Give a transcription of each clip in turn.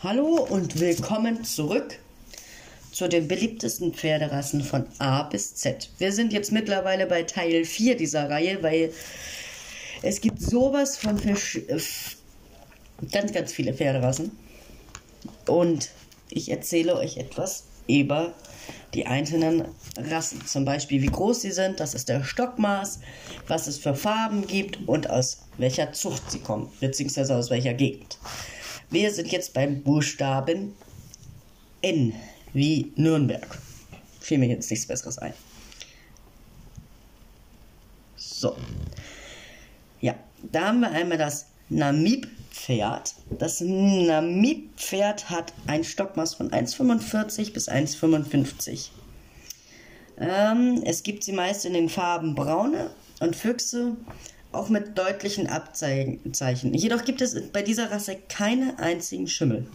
Hallo und willkommen zurück zu den beliebtesten Pferderassen von A bis Z. Wir sind jetzt mittlerweile bei Teil 4 dieser Reihe, weil es gibt sowas von äh, ganz, ganz viele Pferderassen. Und ich erzähle euch etwas über die einzelnen Rassen. Zum Beispiel, wie groß sie sind, das ist der Stockmaß, was es für Farben gibt und aus welcher Zucht sie kommen, beziehungsweise aus welcher Gegend. Wir sind jetzt beim Buchstaben N, wie Nürnberg. Fiel mir jetzt nichts Besseres ein. So. Ja, da haben wir einmal das Namib-Pferd. Das Namib-Pferd hat ein Stockmaß von 1,45 bis 1,55. Ähm, es gibt sie meist in den Farben Braune und Füchse, auch mit deutlichen Abzeichen. Jedoch gibt es bei dieser Rasse keine einzigen Schimmel.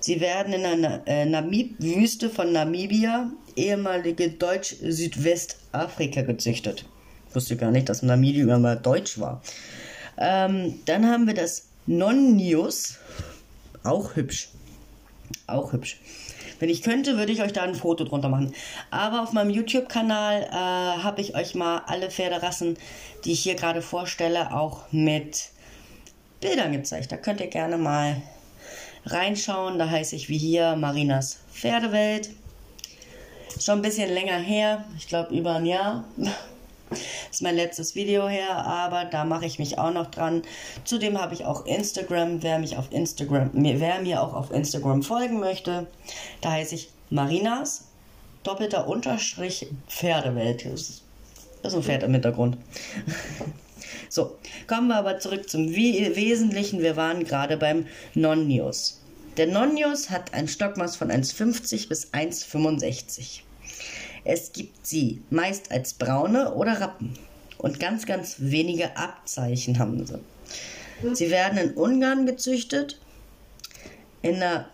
Sie werden in der äh, Namib-Wüste von Namibia, ehemalige Deutsch-Südwestafrika, gezüchtet. Ich wusste gar nicht, dass Namibia mal deutsch war. Ähm, dann haben wir das Nonnius. Auch hübsch. Auch hübsch. Wenn ich könnte, würde ich euch da ein Foto drunter machen. Aber auf meinem YouTube-Kanal äh, habe ich euch mal alle Pferderassen, die ich hier gerade vorstelle, auch mit Bildern gezeigt. Da könnt ihr gerne mal reinschauen. Da heiße ich wie hier Marinas Pferdewelt. Schon ein bisschen länger her, ich glaube über ein Jahr. Ist mein letztes Video her, aber da mache ich mich auch noch dran. Zudem habe ich auch Instagram, wer mich auf Instagram, wer mir auch auf Instagram folgen möchte, da heiße ich Marinas doppelter Unterstrich Pferdewelt. Das ist ein Pferd im Hintergrund. So, kommen wir aber zurück zum Wesentlichen. Wir waren gerade beim Nonnius. Der Nonnius hat ein Stockmaß von 1,50 bis 1,65. Es gibt sie meist als braune oder Rappen und ganz, ganz wenige Abzeichen haben sie. Sie werden in Ungarn gezüchtet, in der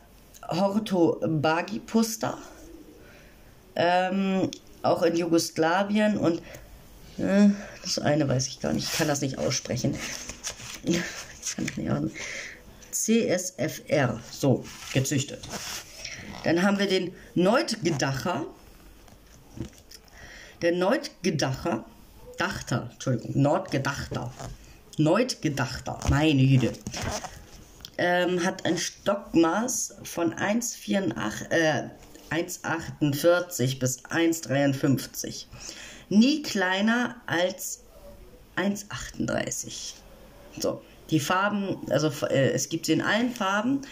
Hortobagi-Pusta, ähm, auch in Jugoslawien und äh, das eine weiß ich gar nicht, ich kann das nicht aussprechen. nicht. CSFR, so, gezüchtet. Dann haben wir den Neutgedacher, der Neutgedacher, Dachter, Entschuldigung, Nordgedachter, Neutgedachter, meine Güte, ähm, hat ein Stockmaß von 1,48 äh, 1,48 bis 1,53. Nie kleiner als 1,38. So, die Farben, also äh, es gibt sie in allen Farben,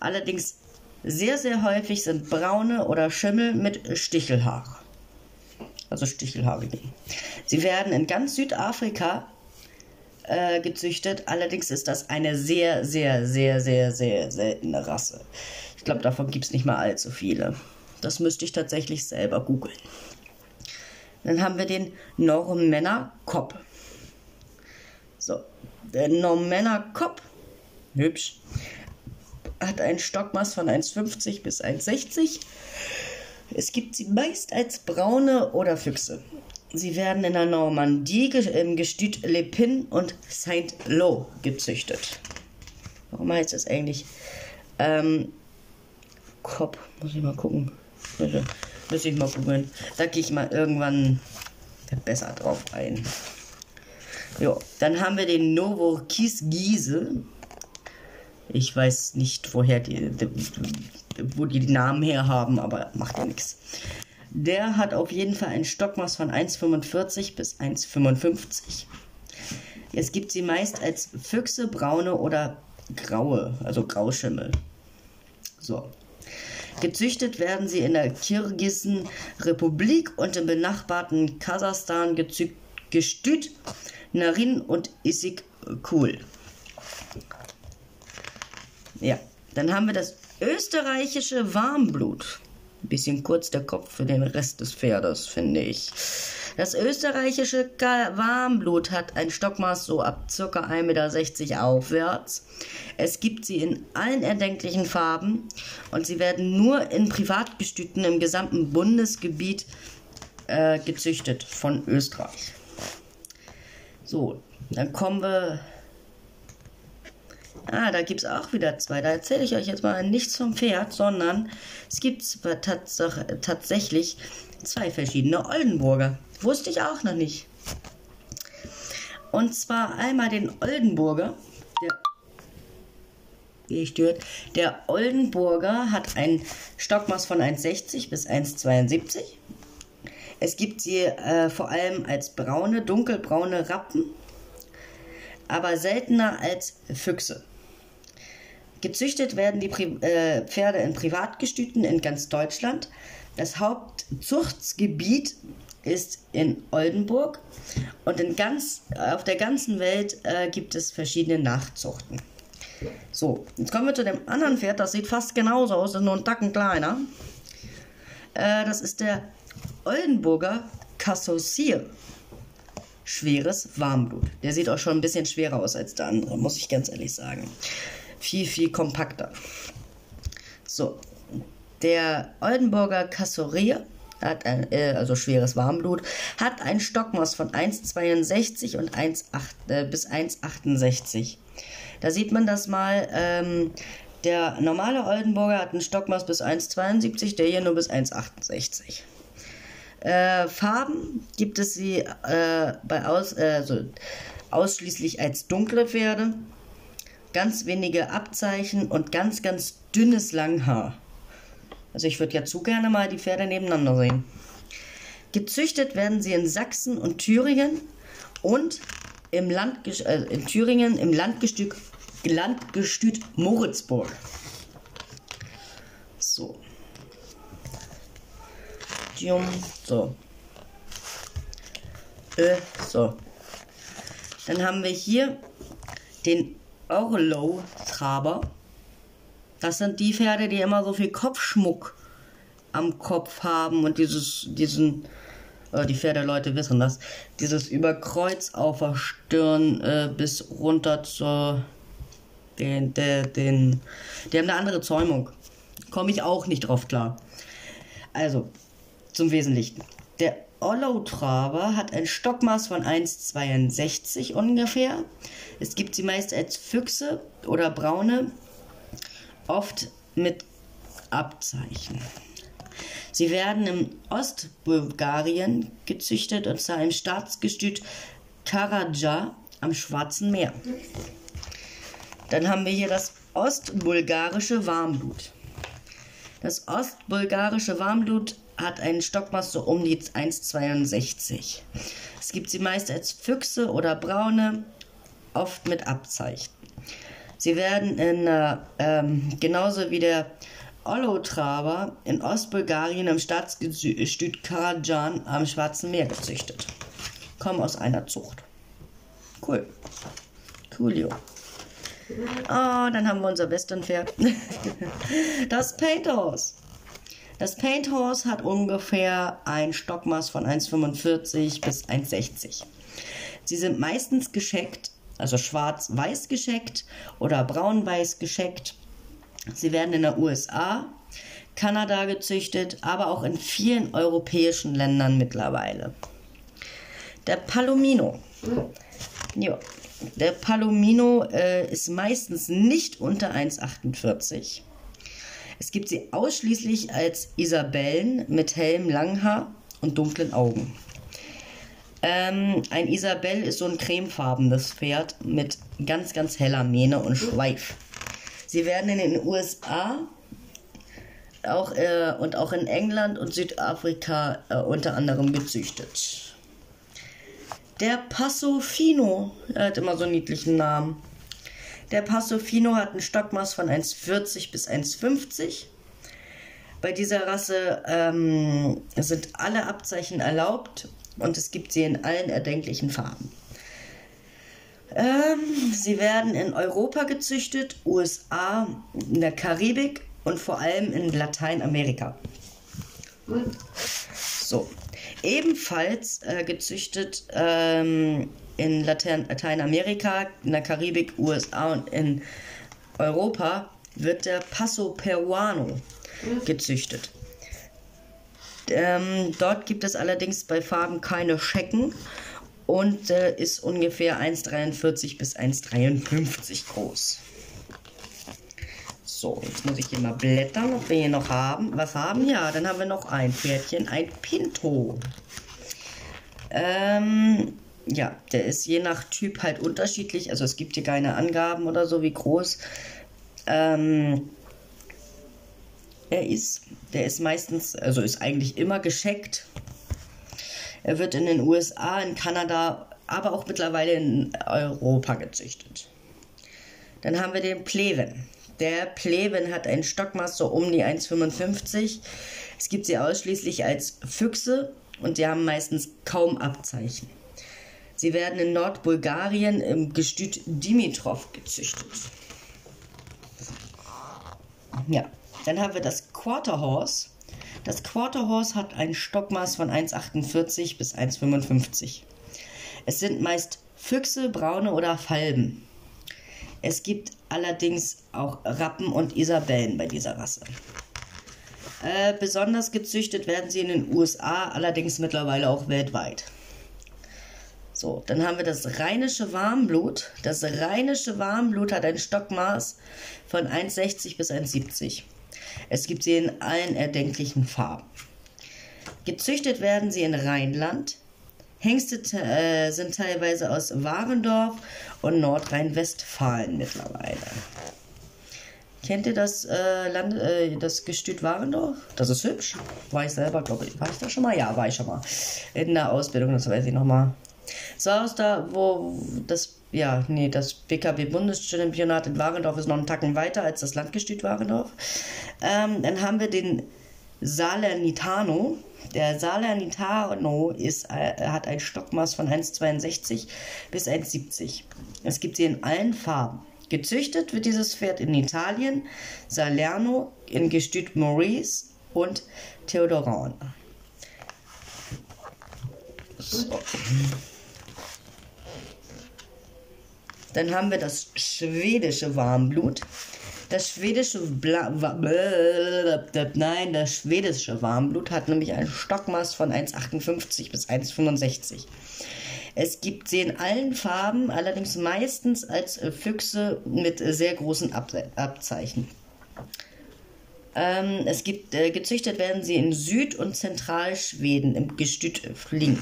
allerdings sehr, sehr häufig sind braune oder Schimmel mit Stichelhaar also stichelhaarige. Sie werden in ganz Südafrika äh, gezüchtet, allerdings ist das eine sehr, sehr, sehr, sehr, sehr seltene Rasse. Ich glaube, davon gibt es nicht mal allzu viele. Das müsste ich tatsächlich selber googeln. Dann haben wir den Normanner Kopp. So, der Normanner Kopp, hübsch, hat ein Stockmaß von 1,50 bis 1,60 es gibt sie meist als braune oder Füchse. Sie werden in der Normandie im Gestüt Le Pin und Saint-Lô gezüchtet. Warum heißt das eigentlich? Ähm, Kopf, muss ich mal gucken. Muss ich mal googeln. Da gehe ich mal irgendwann besser drauf ein. Jo, dann haben wir den Novokis Giese. Ich weiß nicht, woher die, die, wo die, die Namen her haben, aber macht ja nichts. Der hat auf jeden Fall ein Stockmaß von 1,45 bis 1,55. Es gibt sie meist als Füchse, braune oder graue, also Grauschimmel. So. Gezüchtet werden sie in der Kirgisen Republik und im benachbarten Kasachstan gestüt Narin und Isik Kul. Ja, dann haben wir das österreichische Warmblut. Ein bisschen kurz der Kopf für den Rest des Pferdes, finde ich. Das österreichische Warmblut hat ein Stockmaß so ab ca. 1,60 Meter aufwärts. Es gibt sie in allen erdenklichen Farben und sie werden nur in Privatgestüten im gesamten Bundesgebiet äh, gezüchtet von Österreich. So, dann kommen wir Ah, da gibt es auch wieder zwei. Da erzähle ich euch jetzt mal nichts vom Pferd, sondern es gibt tats tatsächlich zwei verschiedene Oldenburger. Wusste ich auch noch nicht. Und zwar einmal den Oldenburger. Der gestört. Der Oldenburger hat ein Stockmaß von 1,60 bis 1,72. Es gibt sie äh, vor allem als braune, dunkelbraune Rappen, aber seltener als Füchse. Gezüchtet werden die Pri äh, Pferde in Privatgestüten in ganz Deutschland. Das Hauptzuchtgebiet ist in Oldenburg und in ganz, auf der ganzen Welt äh, gibt es verschiedene Nachzuchten. So, jetzt kommen wir zu dem anderen Pferd, das sieht fast genauso aus, ist nur ein Tacken kleiner. Äh, das ist der Oldenburger Cassossier. Schweres Warmblut. Der sieht auch schon ein bisschen schwerer aus als der andere, muss ich ganz ehrlich sagen. Viel, viel kompakter. So, der Oldenburger Cassorier hat ein, äh, also schweres Warmblut, hat ein Stockmaß von 1,62 und 1, 8, äh, bis 1,68. Da sieht man das mal. Ähm, der normale Oldenburger hat ein Stockmaß bis 1,72, der hier nur bis 1,68. Äh, Farben gibt es sie äh, bei aus, also ausschließlich als dunkle Pferde, ganz wenige Abzeichen und ganz, ganz dünnes Langhaar. Also ich würde ja zu gerne mal die Pferde nebeneinander sehen. Gezüchtet werden sie in Sachsen und Thüringen und im Land, äh, in Thüringen im Landgestüt, Landgestüt Moritzburg. So. So. Äh, so. Dann haben wir hier den Orlow-Traber. Das sind die Pferde, die immer so viel Kopfschmuck am Kopf haben und dieses, diesen, äh, die Pferdeleute wissen das, dieses Überkreuz auf der Stirn äh, bis runter zur, den, den, den, die haben eine andere Zäumung. Komme ich auch nicht drauf klar. Also, zum Wesentlichen. Der Ollow-Traber hat ein Stockmaß von 1,62 ungefähr. Es gibt sie meist als Füchse oder braune oft mit Abzeichen. Sie werden im Ostbulgarien gezüchtet und zwar im Staatsgestüt Karaja am Schwarzen Meer. Dann haben wir hier das ostbulgarische Warmblut. Das ostbulgarische Warmblut hat einen Stockmaß so um die 1,62. Es gibt sie meist als Füchse oder braune, oft mit Abzeichen. Sie werden in, äh, ähm, genauso wie der Olotraber in Ostbulgarien im Staatsgestüt Karajan am Schwarzen Meer gezüchtet. Kommen aus einer Zucht. Cool. Coolio. Oh, dann haben wir unser Westernpferd. das Paint Horse. Das Paint Horse hat ungefähr ein Stockmaß von 1,45 bis 1,60. Sie sind meistens gescheckt also schwarz-weiß gescheckt oder braun-weiß gescheckt. Sie werden in den USA, Kanada gezüchtet, aber auch in vielen europäischen Ländern mittlerweile. Der Palomino. Ja, der Palomino äh, ist meistens nicht unter 1,48. Es gibt sie ausschließlich als Isabellen mit hellem Langhaar und dunklen Augen. Ähm, ein Isabell ist so ein cremefarbenes Pferd mit ganz, ganz heller Mähne und Schweif. Sie werden in den USA auch, äh, und auch in England und Südafrika äh, unter anderem gezüchtet. Der Passo Fino, er hat immer so einen niedlichen Namen. Der Passo Fino hat ein Stockmaß von 1,40 bis 1,50. Bei dieser Rasse ähm, sind alle Abzeichen erlaubt und es gibt sie in allen erdenklichen Farben. Ähm, sie werden in Europa gezüchtet, USA, in der Karibik und vor allem in Lateinamerika. So, ebenfalls äh, gezüchtet ähm, in Latein Lateinamerika, in der Karibik, USA und in Europa wird der Paso Peruano gezüchtet. Ähm, dort gibt es allerdings bei Farben keine Schecken und äh, ist ungefähr 1,43 bis 1,53 groß. So, jetzt muss ich hier mal blättern, ob wir hier noch haben. Was haben? Ja, dann haben wir noch ein Pferdchen, ein Pinto. Ähm, ja, der ist je nach Typ halt unterschiedlich. Also es gibt hier keine Angaben oder so, wie groß. Ähm, er ist, der ist meistens, also ist eigentlich immer gescheckt. Er wird in den USA, in Kanada, aber auch mittlerweile in Europa gezüchtet. Dann haben wir den Pleven. Der Pleven hat ein Stockmaß so um die 1,55. Es gibt sie ausschließlich als Füchse und die haben meistens kaum Abzeichen. Sie werden in Nordbulgarien im Gestüt Dimitrov gezüchtet. Ja, dann haben wir das Quarter Horse. Das Quarter Horse hat ein Stockmaß von 1,48 bis 1,55. Es sind meist Füchse, Braune oder Falben. Es gibt allerdings auch Rappen und Isabellen bei dieser Rasse. Äh, besonders gezüchtet werden sie in den USA, allerdings mittlerweile auch weltweit. So, dann haben wir das rheinische Warmblut. Das rheinische Warmblut hat ein Stockmaß von 1,60 bis 1,70. Es gibt sie in allen erdenklichen Farben. Gezüchtet werden sie in Rheinland. Hengste äh, sind teilweise aus Warendorf und Nordrhein-Westfalen mittlerweile. Kennt ihr das, äh, Land, äh, das Gestüt Warendorf? Das ist hübsch. War ich selber, glaube ich. War ich da schon mal? Ja, war ich schon mal. In der Ausbildung, das weiß ich noch So aus da, wo das, ja, nee, das BKB-Bundeschampionat in Warendorf ist noch einen Tacken weiter als das Landgestüt Warendorf. Ähm, dann haben wir den Salernitano. Der Salernitano ist, äh, hat ein Stockmaß von 1,62 bis 1,70. Es gibt sie in allen Farben. Gezüchtet wird dieses Pferd in Italien, Salerno, in Gestüt Maurice und Theodoran. So. Dann haben wir das schwedische Warmblut. Das schwedische Bla Nein, das schwedische Warmblut hat nämlich ein Stockmaß von 1,58 bis 1,65. Es gibt sie in allen Farben, allerdings meistens als Füchse mit sehr großen Abze Abzeichen. Ähm, es gibt, äh, gezüchtet werden sie in Süd- und Zentralschweden im Gestüt Fling.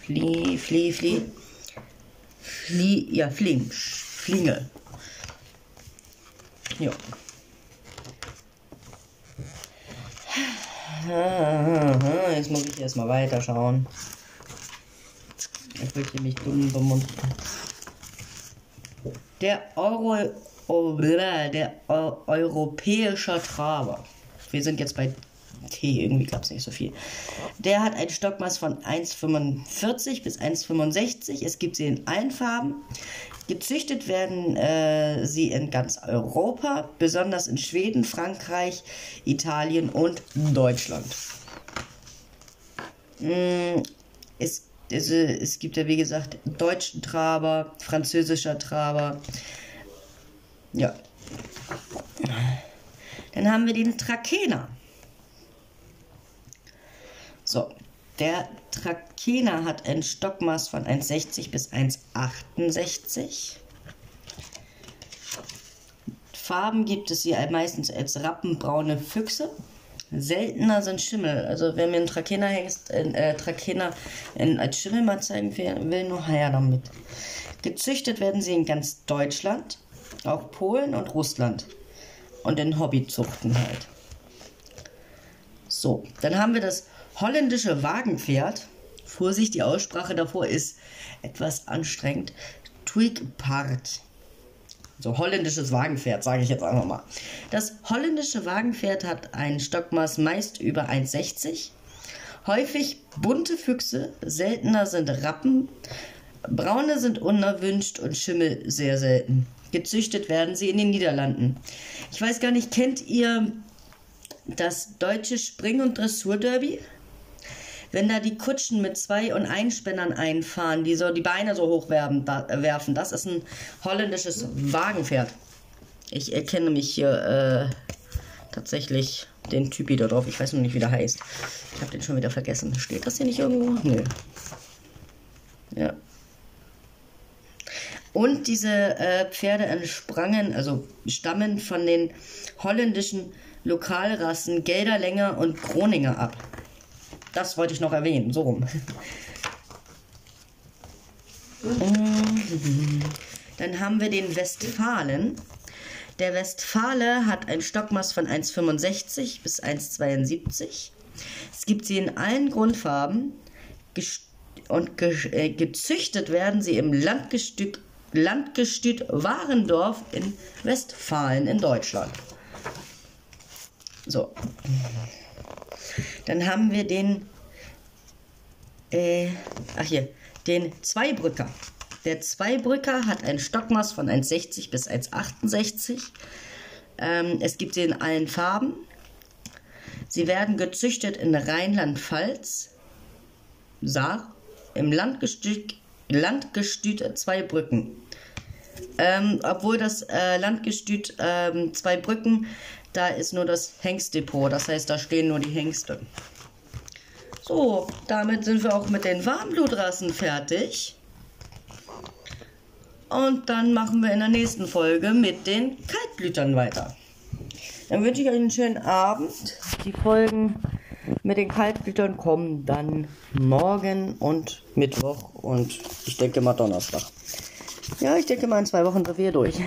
Flie, Flie, Flie. Flie, ja, Fling. Flinge. Ja. Jetzt muss ich erstmal weiterschauen. Ich möchte mich dumm bemuntern. Der Euro, oh, der europäische Traber. Wir sind jetzt bei T, irgendwie gab es nicht so viel. Der hat ein Stockmaß von 1,45 bis 1,65. Es gibt sie in allen Farben. Gezüchtet werden äh, sie in ganz Europa, besonders in Schweden, Frankreich, Italien und Deutschland. Mm, es, es, es gibt ja, wie gesagt, deutschen Traber, französischer Traber. Ja. Dann haben wir den Trakehner. So, der Trakehner hat ein Stockmaß von 1,60 bis 1,68. Farben gibt es hier meistens als rappenbraune Füchse. Seltener sind Schimmel. Also wenn mir ein Trakehner hängst, äh, Trakehner in, als Schimmel mal zeigen will, nur her damit. Gezüchtet werden sie in ganz Deutschland, auch Polen und Russland. Und in Hobbyzuchten halt. So, dann haben wir das holländische Wagenpferd. Vorsicht, die Aussprache davor ist etwas anstrengend. Twigpart. So holländisches Wagenpferd, sage ich jetzt einfach mal. Das holländische Wagenpferd hat ein Stockmaß meist über 1,60. Häufig bunte Füchse, seltener sind Rappen, braune sind unerwünscht und Schimmel sehr selten. Gezüchtet werden sie in den Niederlanden. Ich weiß gar nicht, kennt ihr das deutsche Spring- und Dressurderby? Wenn da die Kutschen mit zwei und Einspännern einfahren, die so die Beine so hoch äh, werfen das ist ein holländisches Wagenpferd. Ich erkenne mich hier äh, tatsächlich den Typi da drauf. Ich weiß noch nicht, wie der heißt. Ich habe den schon wieder vergessen. Steht das hier nicht irgendwo? Nö. Ja. Und diese äh, Pferde entsprangen, also stammen von den holländischen Lokalrassen Gelderlänger und Groninger ab. Das wollte ich noch erwähnen, so rum. Dann haben wir den Westfalen. Der Westfale hat ein Stockmaß von 1,65 bis 1,72. Es gibt sie in allen Grundfarben und ge äh, gezüchtet werden sie im Landgestüt, Landgestüt Warendorf in Westfalen in Deutschland. So. Dann haben wir den, äh, ach hier, den Zweibrücker. Der Zweibrücker hat ein Stockmaß von 1,60 bis 1,68. Ähm, es gibt sie in allen Farben. Sie werden gezüchtet in Rheinland-Pfalz, Saar, im Landgestüt, Landgestüt Zweibrücken. Ähm, obwohl das äh, Landgestüt ähm, Zweibrücken, da ist nur das Hengstdepot, das heißt, da stehen nur die Hengste. So, damit sind wir auch mit den Warmblutrassen fertig. Und dann machen wir in der nächsten Folge mit den Kaltblütern weiter. Dann wünsche ich euch einen schönen Abend. Die Folgen mit den Kaltblütern kommen dann morgen und Mittwoch und ich denke mal Donnerstag. Ja, ich denke mal in zwei Wochen sind wir durch.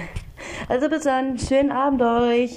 Also bis dann, schönen Abend euch.